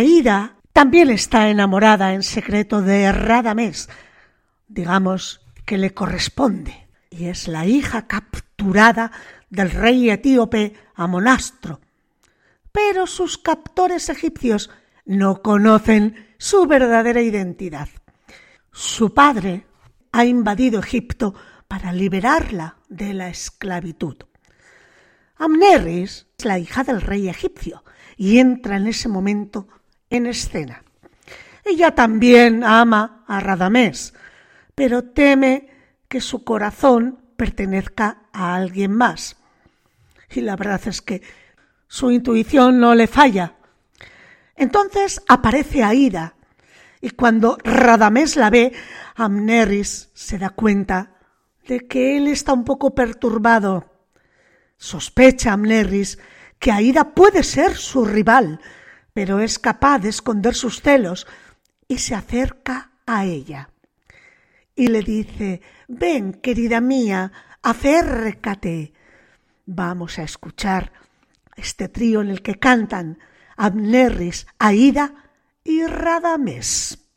Aida también está enamorada en secreto de Radamés, digamos que le corresponde, y es la hija capturada del rey etíope Amonastro. Pero sus captores egipcios no conocen su verdadera identidad. Su padre ha invadido Egipto para liberarla de la esclavitud. Amneris es la hija del rey egipcio y entra en ese momento en escena. Ella también ama a Radamés, pero teme que su corazón pertenezca a alguien más. Y la verdad es que su intuición no le falla. Entonces aparece Aida, y cuando Radamés la ve, Amneris se da cuenta de que él está un poco perturbado. Sospecha Amneris que Aida puede ser su rival, pero es capaz de esconder sus celos y se acerca a ella. Y le dice, ven, querida mía, acércate. Vamos a escuchar este trío en el que cantan Amneris, Aida y Radamés.